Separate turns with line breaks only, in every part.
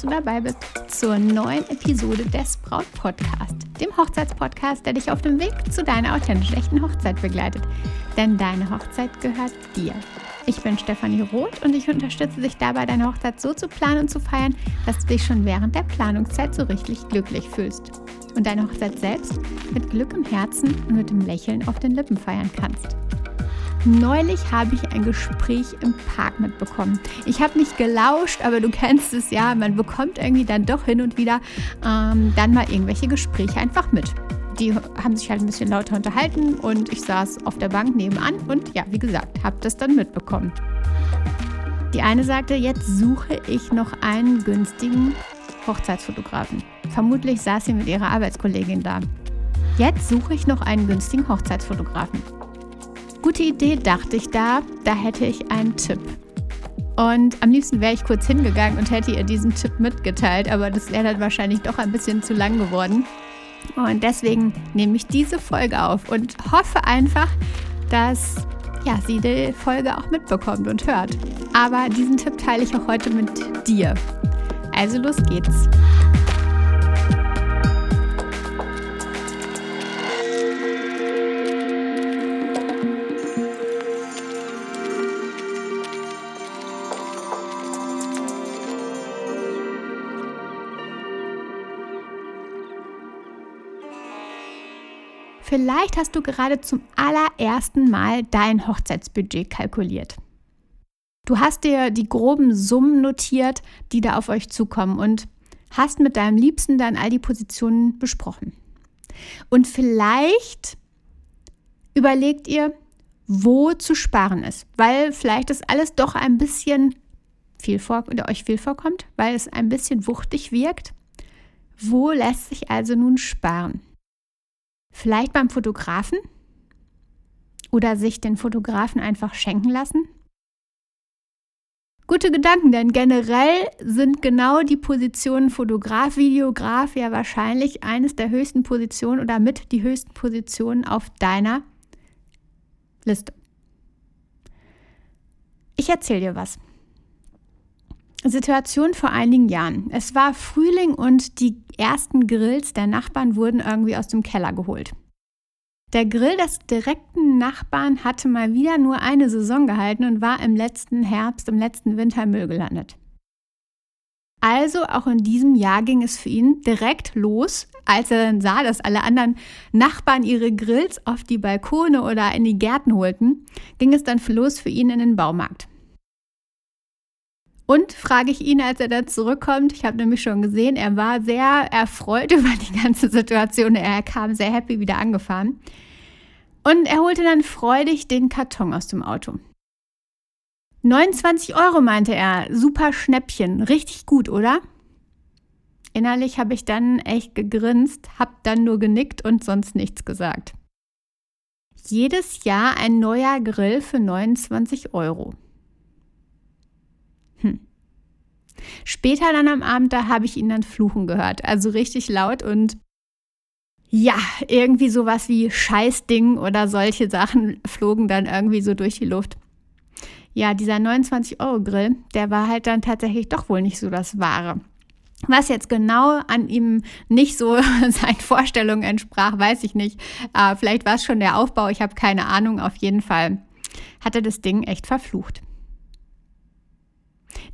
dass du dabei bist zur neuen Episode des Braut Podcast, dem Hochzeitspodcast, der dich auf dem Weg zu deiner authentisch echten Hochzeit begleitet. Denn deine Hochzeit gehört dir. Ich bin Stefanie Roth und ich unterstütze dich dabei, deine Hochzeit so zu planen und zu feiern, dass du dich schon während der Planungszeit so richtig glücklich fühlst und deine Hochzeit selbst mit Glück im Herzen und mit dem Lächeln auf den Lippen feiern kannst. Neulich habe ich ein Gespräch im Park mitbekommen. Ich habe nicht gelauscht, aber du kennst es ja, man bekommt irgendwie dann doch hin und wieder ähm, dann mal irgendwelche Gespräche einfach mit. Die haben sich halt ein bisschen lauter unterhalten und ich saß auf der Bank nebenan und ja, wie gesagt, habe das dann mitbekommen. Die eine sagte, jetzt suche ich noch einen günstigen Hochzeitsfotografen. Vermutlich saß sie mit ihrer Arbeitskollegin da. Jetzt suche ich noch einen günstigen Hochzeitsfotografen. Gute Idee, dachte ich da. Da hätte ich einen Tipp. Und am liebsten wäre ich kurz hingegangen und hätte ihr diesen Tipp mitgeteilt, aber das wäre dann wahrscheinlich doch ein bisschen zu lang geworden. Und deswegen nehme ich diese Folge auf und hoffe einfach, dass ja, sie die Folge auch mitbekommt und hört. Aber diesen Tipp teile ich auch heute mit dir. Also los geht's. Vielleicht hast du gerade zum allerersten Mal dein Hochzeitsbudget kalkuliert. Du hast dir die groben Summen notiert, die da auf euch zukommen und hast mit deinem Liebsten dann all die Positionen besprochen. Und vielleicht überlegt ihr, wo zu sparen ist, weil vielleicht das alles doch ein bisschen viel vor, oder euch viel vorkommt, weil es ein bisschen wuchtig wirkt. Wo lässt sich also nun sparen? Vielleicht beim Fotografen? Oder sich den Fotografen einfach schenken lassen? Gute Gedanken, denn generell sind genau die Positionen Fotograf, Videograf ja wahrscheinlich eines der höchsten Positionen oder mit die höchsten Positionen auf deiner Liste. Ich erzähle dir was. Situation vor einigen Jahren. Es war Frühling und die ersten Grills der Nachbarn wurden irgendwie aus dem Keller geholt. Der Grill des direkten Nachbarn hatte mal wieder nur eine Saison gehalten und war im letzten Herbst, im letzten Winter Müll gelandet. Also auch in diesem Jahr ging es für ihn direkt los, als er dann sah, dass alle anderen Nachbarn ihre Grills auf die Balkone oder in die Gärten holten, ging es dann los für ihn in den Baumarkt. Und frage ich ihn, als er da zurückkommt, ich habe nämlich schon gesehen, er war sehr erfreut über die ganze Situation. Er kam sehr happy wieder angefahren. Und er holte dann freudig den Karton aus dem Auto. 29 Euro, meinte er. Super Schnäppchen. Richtig gut, oder? Innerlich habe ich dann echt gegrinst, habe dann nur genickt und sonst nichts gesagt. Jedes Jahr ein neuer Grill für 29 Euro. Hm. Später dann am Abend, da habe ich ihn dann fluchen gehört. Also richtig laut und ja, irgendwie sowas wie Scheißding oder solche Sachen flogen dann irgendwie so durch die Luft. Ja, dieser 29-Euro-Grill, der war halt dann tatsächlich doch wohl nicht so das Wahre. Was jetzt genau an ihm nicht so seinen Vorstellungen entsprach, weiß ich nicht. Äh, vielleicht war es schon der Aufbau, ich habe keine Ahnung. Auf jeden Fall hat er das Ding echt verflucht.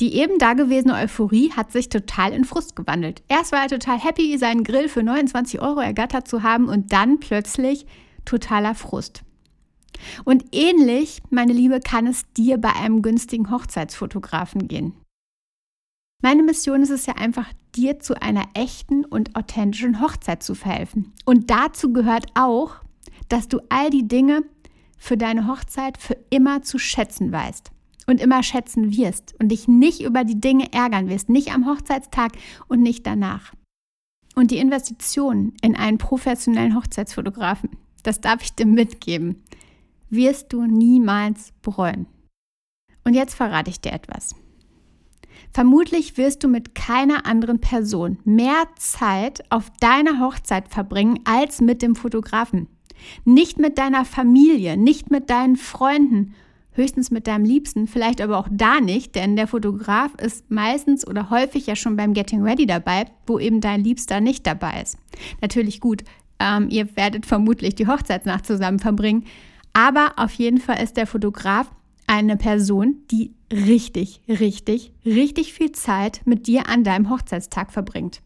Die eben dagewesene Euphorie hat sich total in Frust gewandelt. Erst war er total happy, seinen Grill für 29 Euro ergattert zu haben und dann plötzlich totaler Frust. Und ähnlich, meine Liebe, kann es dir bei einem günstigen Hochzeitsfotografen gehen. Meine Mission ist es ja einfach, dir zu einer echten und authentischen Hochzeit zu verhelfen. Und dazu gehört auch, dass du all die Dinge für deine Hochzeit für immer zu schätzen weißt und immer schätzen wirst und dich nicht über die Dinge ärgern wirst, nicht am Hochzeitstag und nicht danach. Und die Investition in einen professionellen Hochzeitsfotografen, das darf ich dir mitgeben, wirst du niemals bereuen. Und jetzt verrate ich dir etwas. Vermutlich wirst du mit keiner anderen Person mehr Zeit auf deiner Hochzeit verbringen als mit dem Fotografen. Nicht mit deiner Familie, nicht mit deinen Freunden höchstens mit deinem Liebsten, vielleicht aber auch da nicht, denn der Fotograf ist meistens oder häufig ja schon beim Getting Ready dabei, wo eben dein Liebster nicht dabei ist. Natürlich gut, ähm, ihr werdet vermutlich die Hochzeitsnacht zusammen verbringen, aber auf jeden Fall ist der Fotograf eine Person, die richtig, richtig, richtig viel Zeit mit dir an deinem Hochzeitstag verbringt.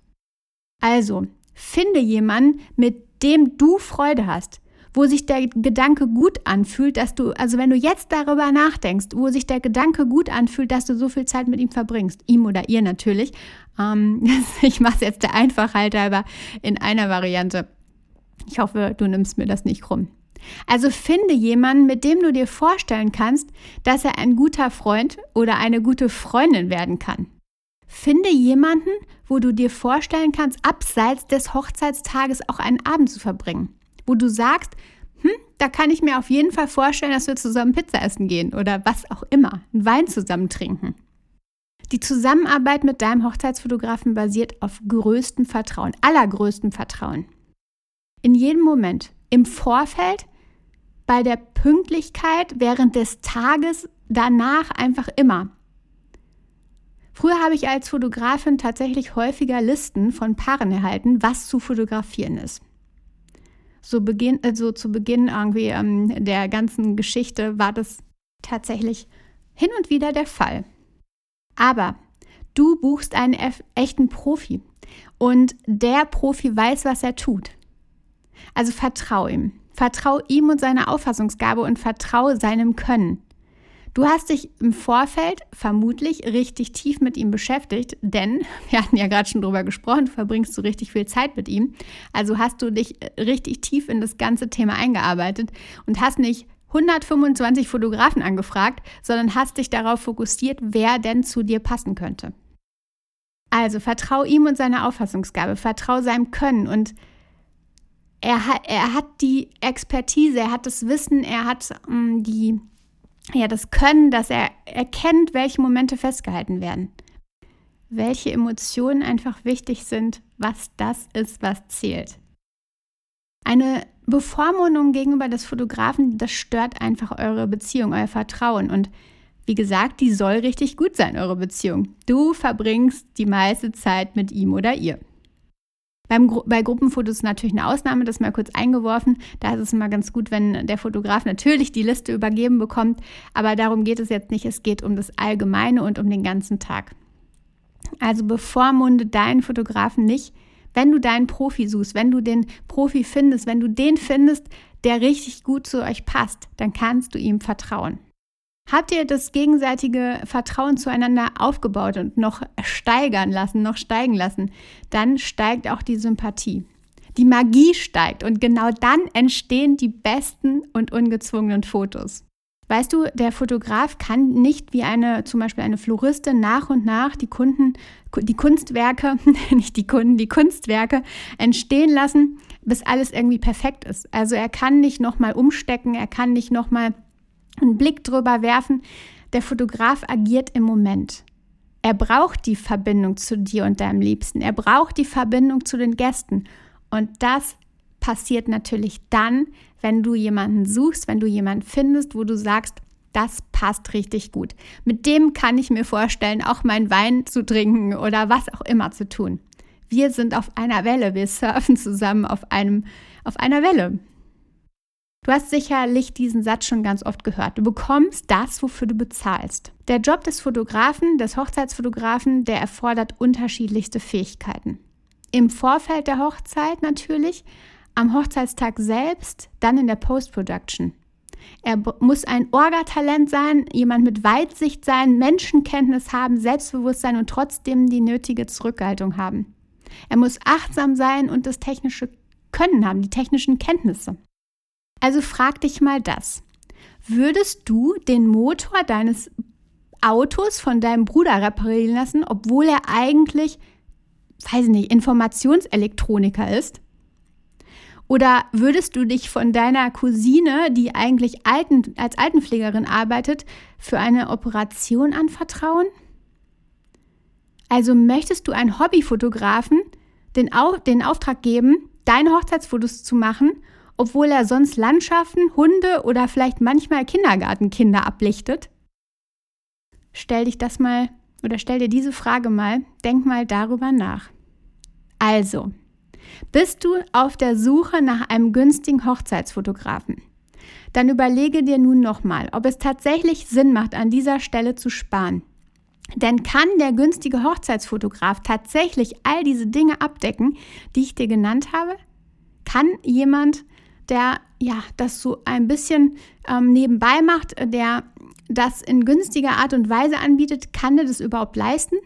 Also, finde jemanden, mit dem du Freude hast, wo sich der Gedanke gut anfühlt, dass du, also wenn du jetzt darüber nachdenkst, wo sich der Gedanke gut anfühlt, dass du so viel Zeit mit ihm verbringst, ihm oder ihr natürlich. Ähm, ich mache es jetzt der Einfachheit halber in einer Variante. Ich hoffe, du nimmst mir das nicht krumm. Also finde jemanden, mit dem du dir vorstellen kannst, dass er ein guter Freund oder eine gute Freundin werden kann. Finde jemanden, wo du dir vorstellen kannst, abseits des Hochzeitstages auch einen Abend zu verbringen wo du sagst, hm, da kann ich mir auf jeden Fall vorstellen, dass wir zusammen Pizza essen gehen oder was auch immer, einen Wein zusammen trinken. Die Zusammenarbeit mit deinem Hochzeitsfotografen basiert auf größtem Vertrauen, allergrößtem Vertrauen. In jedem Moment, im Vorfeld, bei der Pünktlichkeit, während des Tages, danach einfach immer. Früher habe ich als Fotografin tatsächlich häufiger Listen von Paaren erhalten, was zu fotografieren ist so Beginn, also zu Beginn irgendwie ähm, der ganzen Geschichte war das tatsächlich hin und wieder der Fall. Aber du buchst einen echten Profi und der Profi weiß, was er tut. Also vertrau ihm. Vertrau ihm und seiner Auffassungsgabe und vertrau seinem Können. Du hast dich im Vorfeld vermutlich richtig tief mit ihm beschäftigt, denn wir hatten ja gerade schon drüber gesprochen, du verbringst so richtig viel Zeit mit ihm. Also hast du dich äh, richtig tief in das ganze Thema eingearbeitet und hast nicht 125 Fotografen angefragt, sondern hast dich darauf fokussiert, wer denn zu dir passen könnte. Also vertrau ihm und seiner Auffassungsgabe, vertrau seinem Können und er hat, er hat die Expertise, er hat das Wissen, er hat ähm, die ja, das Können, dass er erkennt, welche Momente festgehalten werden. Welche Emotionen einfach wichtig sind, was das ist, was zählt. Eine Bevormundung gegenüber des Fotografen, das stört einfach eure Beziehung, euer Vertrauen. Und wie gesagt, die soll richtig gut sein, eure Beziehung. Du verbringst die meiste Zeit mit ihm oder ihr. Beim, bei Gruppenfotos natürlich eine Ausnahme, das mal kurz eingeworfen. Da ist es immer ganz gut, wenn der Fotograf natürlich die Liste übergeben bekommt. Aber darum geht es jetzt nicht. Es geht um das Allgemeine und um den ganzen Tag. Also bevormunde deinen Fotografen nicht, wenn du deinen Profi suchst, wenn du den Profi findest, wenn du den findest, der richtig gut zu euch passt, dann kannst du ihm vertrauen. Habt ihr das gegenseitige Vertrauen zueinander aufgebaut und noch steigern lassen, noch steigen lassen, dann steigt auch die Sympathie. Die Magie steigt und genau dann entstehen die besten und ungezwungenen Fotos. Weißt du, der Fotograf kann nicht wie eine, zum Beispiel eine Floristin nach und nach die Kunden, die Kunstwerke, nicht die Kunden, die Kunstwerke entstehen lassen, bis alles irgendwie perfekt ist. Also er kann nicht nochmal umstecken, er kann nicht nochmal einen Blick drüber werfen. Der Fotograf agiert im Moment. Er braucht die Verbindung zu dir und deinem Liebsten. Er braucht die Verbindung zu den Gästen. Und das passiert natürlich dann, wenn du jemanden suchst, wenn du jemanden findest, wo du sagst, das passt richtig gut. Mit dem kann ich mir vorstellen, auch meinen Wein zu trinken oder was auch immer zu tun. Wir sind auf einer Welle, wir surfen zusammen auf, einem, auf einer Welle. Du hast sicherlich diesen Satz schon ganz oft gehört. Du bekommst das, wofür du bezahlst. Der Job des Fotografen, des Hochzeitsfotografen, der erfordert unterschiedlichste Fähigkeiten. Im Vorfeld der Hochzeit natürlich, am Hochzeitstag selbst, dann in der Post-Production. Er muss ein Orgatalent sein, jemand mit Weitsicht sein, Menschenkenntnis haben, Selbstbewusstsein und trotzdem die nötige Zurückhaltung haben. Er muss achtsam sein und das technische Können haben, die technischen Kenntnisse. Also frag dich mal das. Würdest du den Motor deines Autos von deinem Bruder reparieren lassen, obwohl er eigentlich, weiß ich nicht, Informationselektroniker ist? Oder würdest du dich von deiner Cousine, die eigentlich Alten, als Altenpflegerin arbeitet, für eine Operation anvertrauen? Also möchtest du einen Hobbyfotografen den, Au den Auftrag geben, deine Hochzeitsfotos zu machen obwohl er sonst Landschaften, Hunde oder vielleicht manchmal Kindergartenkinder ablichtet? Stell dich das mal oder stell dir diese Frage mal, denk mal darüber nach. Also, bist du auf der Suche nach einem günstigen Hochzeitsfotografen? Dann überlege dir nun nochmal, ob es tatsächlich Sinn macht, an dieser Stelle zu sparen. Denn kann der günstige Hochzeitsfotograf tatsächlich all diese Dinge abdecken, die ich dir genannt habe? Kann jemand, der ja das so ein bisschen ähm, nebenbei macht, der das in günstiger Art und Weise anbietet, kann er das überhaupt leisten?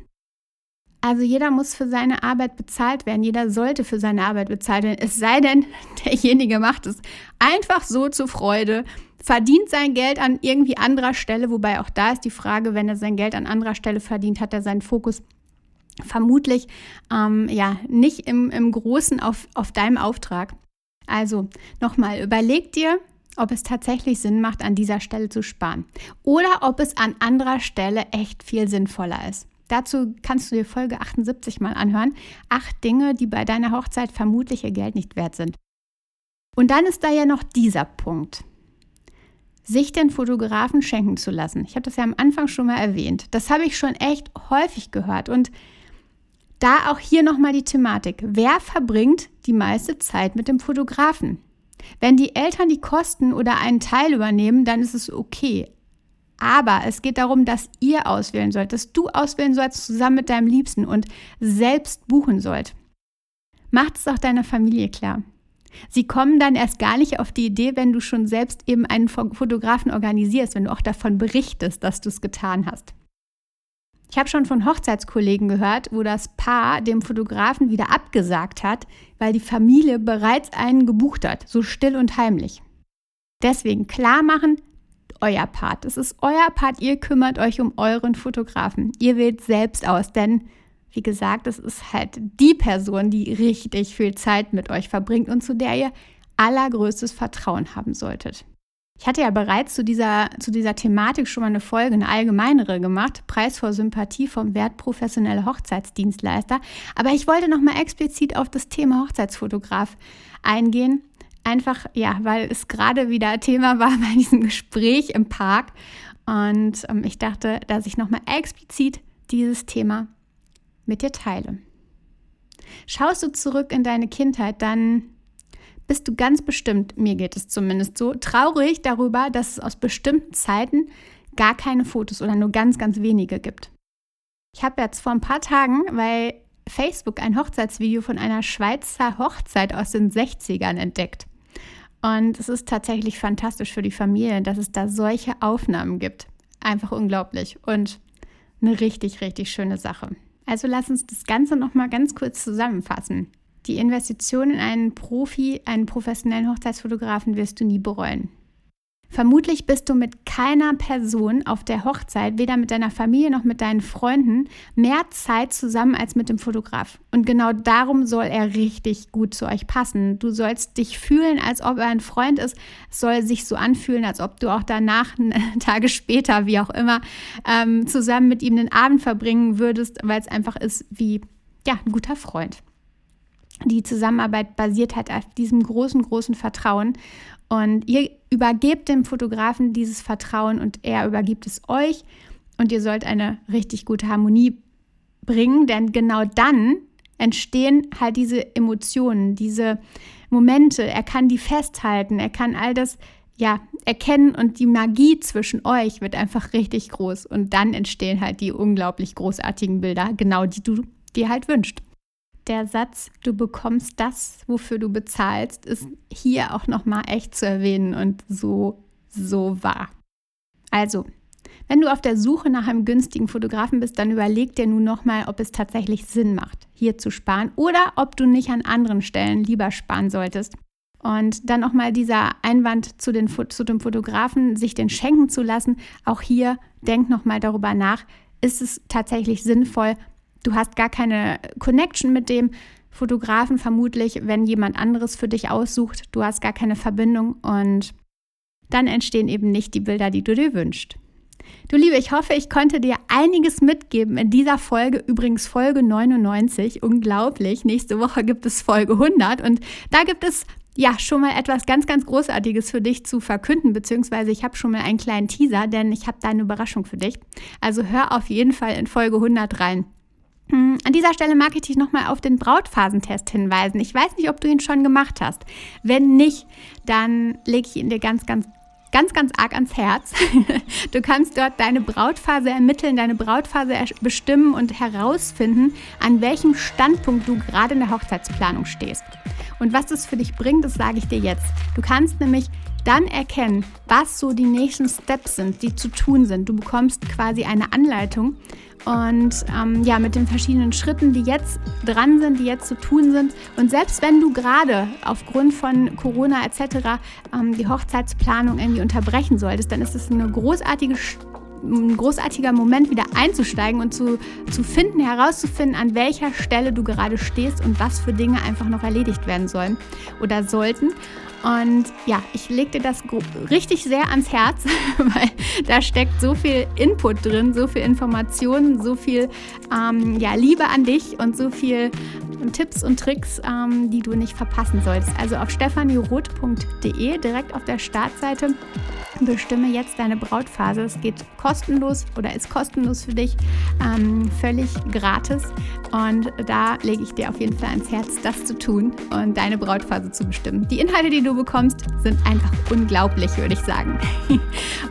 Also jeder muss für seine Arbeit bezahlt werden, jeder sollte für seine Arbeit bezahlt werden, es sei denn, derjenige macht es einfach so zur Freude, verdient sein Geld an irgendwie anderer Stelle, wobei auch da ist die Frage, wenn er sein Geld an anderer Stelle verdient, hat er seinen Fokus vermutlich ähm, ja nicht im, im Großen auf, auf deinem Auftrag. Also nochmal, überleg dir, ob es tatsächlich Sinn macht, an dieser Stelle zu sparen oder ob es an anderer Stelle echt viel sinnvoller ist. Dazu kannst du dir Folge 78 mal anhören. Acht Dinge, die bei deiner Hochzeit vermutlich ihr Geld nicht wert sind. Und dann ist da ja noch dieser Punkt. Sich den Fotografen schenken zu lassen. Ich habe das ja am Anfang schon mal erwähnt. Das habe ich schon echt häufig gehört. Und da auch hier nochmal die Thematik. Wer verbringt die meiste Zeit mit dem Fotografen? Wenn die Eltern die Kosten oder einen Teil übernehmen, dann ist es okay. Aber es geht darum, dass ihr auswählen sollt, dass du auswählen sollst zusammen mit deinem Liebsten und selbst buchen sollt. Macht es auch deiner Familie klar. Sie kommen dann erst gar nicht auf die Idee, wenn du schon selbst eben einen Fotografen organisierst, wenn du auch davon berichtest, dass du es getan hast. Ich habe schon von Hochzeitskollegen gehört, wo das Paar dem Fotografen wieder abgesagt hat, weil die Familie bereits einen gebucht hat, so still und heimlich. Deswegen klar machen, euer Part. Es ist euer Part. Ihr kümmert euch um euren Fotografen. Ihr wählt selbst aus, denn wie gesagt, es ist halt die Person, die richtig viel Zeit mit euch verbringt und zu der ihr allergrößtes Vertrauen haben solltet. Ich hatte ja bereits zu dieser, zu dieser Thematik schon mal eine Folge, eine allgemeinere gemacht, Preis vor Sympathie vom Wert professioneller Hochzeitsdienstleister. Aber ich wollte noch mal explizit auf das Thema Hochzeitsfotograf eingehen, Einfach, ja, weil es gerade wieder Thema war bei diesem Gespräch im Park. Und ähm, ich dachte, dass ich nochmal explizit dieses Thema mit dir teile. Schaust du zurück in deine Kindheit, dann bist du ganz bestimmt, mir geht es zumindest so, traurig darüber, dass es aus bestimmten Zeiten gar keine Fotos oder nur ganz, ganz wenige gibt. Ich habe jetzt vor ein paar Tagen, weil Facebook ein Hochzeitsvideo von einer Schweizer Hochzeit aus den 60ern entdeckt. Und es ist tatsächlich fantastisch für die Familie, dass es da solche Aufnahmen gibt. Einfach unglaublich und eine richtig, richtig schöne Sache. Also lass uns das Ganze nochmal ganz kurz zusammenfassen. Die Investition in einen Profi, einen professionellen Hochzeitsfotografen wirst du nie bereuen. Vermutlich bist du mit keiner Person auf der Hochzeit, weder mit deiner Familie noch mit deinen Freunden, mehr Zeit zusammen als mit dem Fotograf. Und genau darum soll er richtig gut zu euch passen. Du sollst dich fühlen, als ob er ein Freund ist. Es soll sich so anfühlen, als ob du auch danach, Tage später, wie auch immer, ähm, zusammen mit ihm den Abend verbringen würdest, weil es einfach ist wie ja, ein guter Freund. Die Zusammenarbeit basiert halt auf diesem großen, großen Vertrauen. Und ihr übergebt dem Fotografen dieses Vertrauen und er übergibt es euch. Und ihr sollt eine richtig gute Harmonie bringen, denn genau dann entstehen halt diese Emotionen, diese Momente. Er kann die festhalten, er kann all das ja erkennen und die Magie zwischen euch wird einfach richtig groß. Und dann entstehen halt die unglaublich großartigen Bilder, genau die du dir halt wünschst der Satz, du bekommst das, wofür du bezahlst, ist hier auch nochmal echt zu erwähnen und so, so wahr. Also, wenn du auf der Suche nach einem günstigen Fotografen bist, dann überleg dir nun nochmal, ob es tatsächlich Sinn macht, hier zu sparen oder ob du nicht an anderen Stellen lieber sparen solltest. Und dann nochmal dieser Einwand zu, den, zu dem Fotografen, sich den schenken zu lassen. Auch hier denk nochmal darüber nach, ist es tatsächlich sinnvoll, Du hast gar keine Connection mit dem Fotografen vermutlich, wenn jemand anderes für dich aussucht. Du hast gar keine Verbindung und dann entstehen eben nicht die Bilder, die du dir wünschst. Du Liebe, ich hoffe, ich konnte dir einiges mitgeben in dieser Folge, übrigens Folge 99, unglaublich. Nächste Woche gibt es Folge 100 und da gibt es ja, schon mal etwas ganz, ganz Großartiges für dich zu verkünden, beziehungsweise ich habe schon mal einen kleinen Teaser, denn ich habe da eine Überraschung für dich. Also hör auf jeden Fall in Folge 100 rein. Hm, an dieser Stelle mag ich dich nochmal auf den Brautphasentest hinweisen. Ich weiß nicht, ob du ihn schon gemacht hast. Wenn nicht, dann lege ich ihn dir ganz, ganz ganz, ganz arg ans Herz. Du kannst dort deine Brautphase ermitteln, deine Brautphase bestimmen und herausfinden, an welchem Standpunkt du gerade in der Hochzeitsplanung stehst. Und was das für dich bringt, das sage ich dir jetzt. Du kannst nämlich dann erkennen, was so die nächsten Steps sind, die zu tun sind. Du bekommst quasi eine Anleitung und ähm, ja, mit den verschiedenen Schritten, die jetzt dran sind, die jetzt zu tun sind. Und selbst wenn du gerade aufgrund von Corona etc. Ähm, die Hochzeitsplanung irgendwie unterbrechen solltest, dann ist es eine großartige ein großartiger Moment, wieder einzusteigen und zu, zu finden, herauszufinden, an welcher Stelle du gerade stehst und was für Dinge einfach noch erledigt werden sollen oder sollten. Und ja, ich lege dir das richtig sehr ans Herz, weil da steckt so viel Input drin, so viel Informationen, so viel ähm, ja, Liebe an dich und so viel Tipps und Tricks, ähm, die du nicht verpassen solltest. Also auf stefanieroth.de, direkt auf der Startseite, bestimme jetzt deine Brautphase. Es geht kostenlos oder ist kostenlos für dich, ähm, völlig gratis. Und da lege ich dir auf jeden Fall ans Herz, das zu tun und deine Brautphase zu bestimmen. Die Inhalte, die du bekommst, sind einfach unglaublich, würde ich sagen.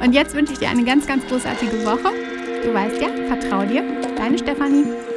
Und jetzt wünsche ich dir eine ganz, ganz großartige Woche. Du weißt ja, vertrau dir. Deine Stefanie.